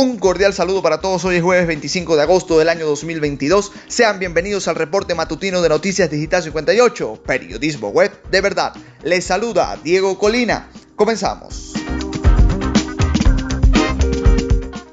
Un cordial saludo para todos. Hoy es jueves 25 de agosto del año 2022. Sean bienvenidos al reporte matutino de Noticias Digital 58, periodismo web de verdad. Les saluda Diego Colina. Comenzamos.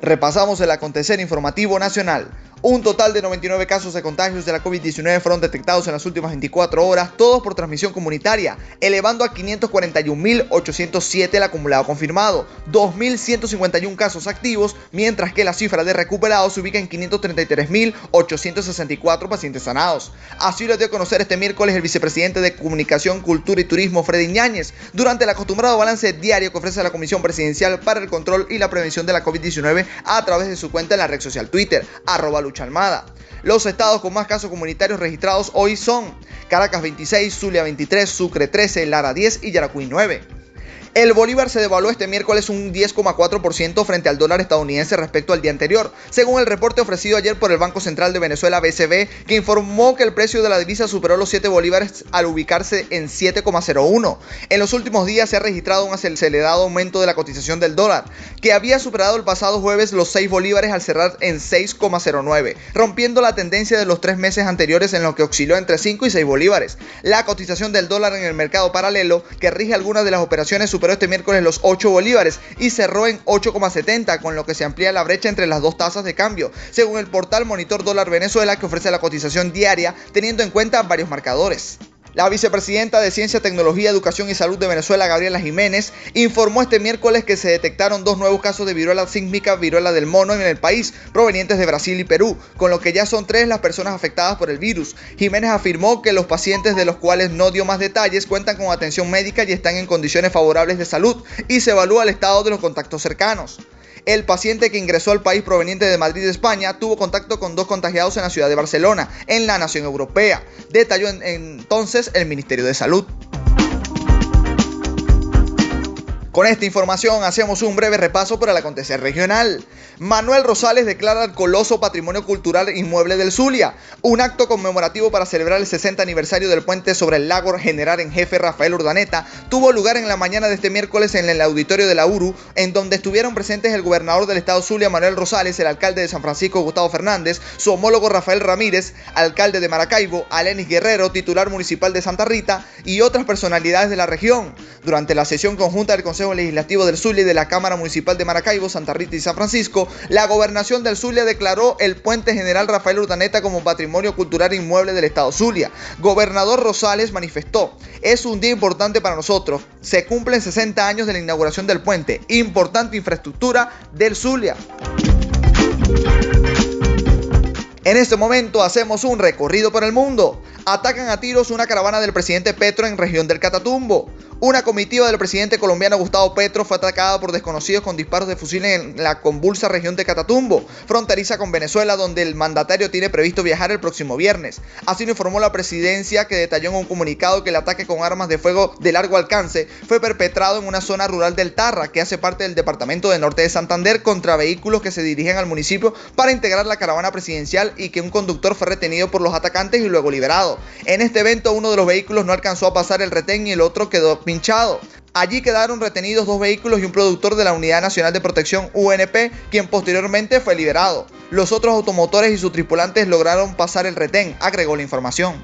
Repasamos el acontecer informativo nacional. Un total de 99 casos de contagios de la COVID-19 fueron detectados en las últimas 24 horas, todos por transmisión comunitaria, elevando a 541.807 el acumulado confirmado, 2.151 casos activos, mientras que la cifra de recuperados se ubica en 533.864 pacientes sanados. Así lo dio a conocer este miércoles el vicepresidente de Comunicación, Cultura y Turismo, Freddy Ñáñez, durante el acostumbrado balance diario que ofrece la Comisión Presidencial para el Control y la Prevención de la COVID-19 a través de su cuenta en la red social Twitter, arroba Lucha Almada. Los estados con más casos comunitarios registrados hoy son Caracas 26, Zulia 23, Sucre 13, Lara 10 y Yaracuy 9. El bolívar se devaluó este miércoles un 10,4% frente al dólar estadounidense respecto al día anterior, según el reporte ofrecido ayer por el Banco Central de Venezuela BCB, que informó que el precio de la divisa superó los 7 bolívares al ubicarse en 7,01. En los últimos días se ha registrado un acelerado aumento de la cotización del dólar, que había superado el pasado jueves los 6 bolívares al cerrar en 6,09, rompiendo la tendencia de los tres meses anteriores en los que osciló entre 5 y 6 bolívares. La cotización del dólar en el mercado paralelo, que rige algunas de las operaciones superó este miércoles los 8 bolívares y cerró en 8,70, con lo que se amplía la brecha entre las dos tasas de cambio, según el portal Monitor Dólar Venezuela que ofrece la cotización diaria teniendo en cuenta varios marcadores. La vicepresidenta de Ciencia, Tecnología, Educación y Salud de Venezuela, Gabriela Jiménez, informó este miércoles que se detectaron dos nuevos casos de viruela sísmica, viruela del mono en el país, provenientes de Brasil y Perú, con lo que ya son tres las personas afectadas por el virus. Jiménez afirmó que los pacientes de los cuales no dio más detalles cuentan con atención médica y están en condiciones favorables de salud y se evalúa el estado de los contactos cercanos. El paciente que ingresó al país proveniente de Madrid, España, tuvo contacto con dos contagiados en la ciudad de Barcelona, en la nación europea, detalló entonces el Ministerio de Salud. Con esta información hacemos un breve repaso por el acontecer regional. Manuel Rosales declara el Coloso Patrimonio Cultural Inmueble del Zulia, un acto conmemorativo para celebrar el 60 aniversario del puente sobre el lago General en Jefe Rafael Urdaneta, tuvo lugar en la mañana de este miércoles en el auditorio de la URU, en donde estuvieron presentes el gobernador del estado Zulia, Manuel Rosales, el alcalde de San Francisco, Gustavo Fernández, su homólogo Rafael Ramírez, alcalde de Maracaibo, Alenis Guerrero, titular municipal de Santa Rita y otras personalidades de la región. Durante la sesión conjunta del Consejo Legislativo del Zulia y de la Cámara Municipal de Maracaibo, Santa Rita y San Francisco, la gobernación del Zulia declaró el puente general Rafael Urdaneta como patrimonio cultural inmueble del estado Zulia. Gobernador Rosales manifestó, es un día importante para nosotros, se cumplen 60 años de la inauguración del puente, importante infraestructura del Zulia. En este momento hacemos un recorrido por el mundo. Atacan a tiros una caravana del presidente Petro en región del Catatumbo. Una comitiva del presidente colombiano Gustavo Petro fue atacada por desconocidos con disparos de fusil en la convulsa región de Catatumbo, fronteriza con Venezuela, donde el mandatario tiene previsto viajar el próximo viernes. Así lo informó la presidencia, que detalló en un comunicado que el ataque con armas de fuego de largo alcance fue perpetrado en una zona rural del Tarra, que hace parte del departamento de norte de Santander, contra vehículos que se dirigen al municipio para integrar la caravana presidencial y que un conductor fue retenido por los atacantes y luego liberado. En este evento, uno de los vehículos no alcanzó a pasar el retén y el otro quedó pinchado. Allí quedaron retenidos dos vehículos y un productor de la Unidad Nacional de Protección UNP, quien posteriormente fue liberado. Los otros automotores y sus tripulantes lograron pasar el retén, agregó la información.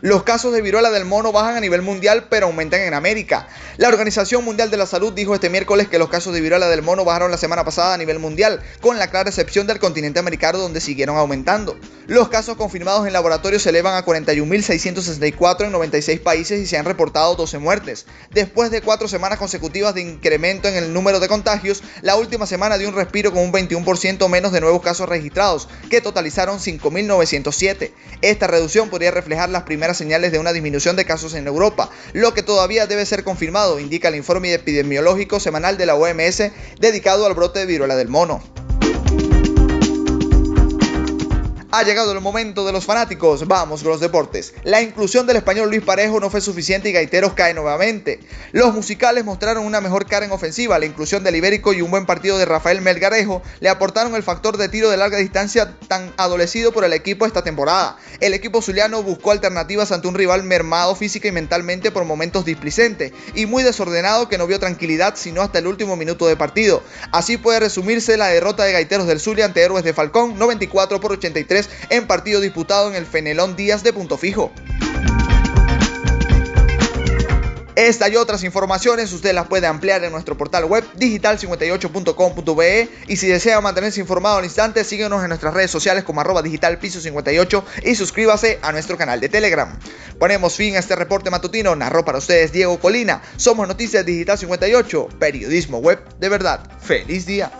Los casos de viruela del mono bajan a nivel mundial, pero aumentan en América. La Organización Mundial de la Salud dijo este miércoles que los casos de viruela del mono bajaron la semana pasada a nivel mundial, con la clara excepción del continente americano donde siguieron aumentando. Los casos confirmados en laboratorio se elevan a 41.664 en 96 países y se han reportado 12 muertes. Después de cuatro semanas consecutivas de incremento en el número de contagios, la última semana dio un respiro con un 21% menos de nuevos casos registrados, que totalizaron 5.907. Esta reducción podría reflejar las primeras señales de una disminución de casos en Europa, lo que todavía debe ser confirmado, indica el informe epidemiológico semanal de la OMS dedicado al brote de viruela del mono. Ha llegado el momento de los fanáticos, vamos con los deportes. La inclusión del español Luis Parejo no fue suficiente y Gaiteros cae nuevamente. Los musicales mostraron una mejor cara en ofensiva, la inclusión del Ibérico y un buen partido de Rafael Melgarejo le aportaron el factor de tiro de larga distancia tan adolecido por el equipo esta temporada. El equipo zuliano buscó alternativas ante un rival mermado física y mentalmente por momentos displicente y muy desordenado que no vio tranquilidad sino hasta el último minuto de partido. Así puede resumirse la derrota de Gaiteros del Zulia ante Héroes de Falcón 94 por 83 en partido disputado en el Fenelón Díaz de Punto Fijo. Esta y otras informaciones usted las puede ampliar en nuestro portal web digital58.com.be y si desea mantenerse informado al instante, síguenos en nuestras redes sociales como arroba digitalpiso58 y suscríbase a nuestro canal de Telegram. Ponemos fin a este reporte matutino, narró para ustedes Diego Colina. Somos Noticias Digital 58, periodismo web de verdad. ¡Feliz día!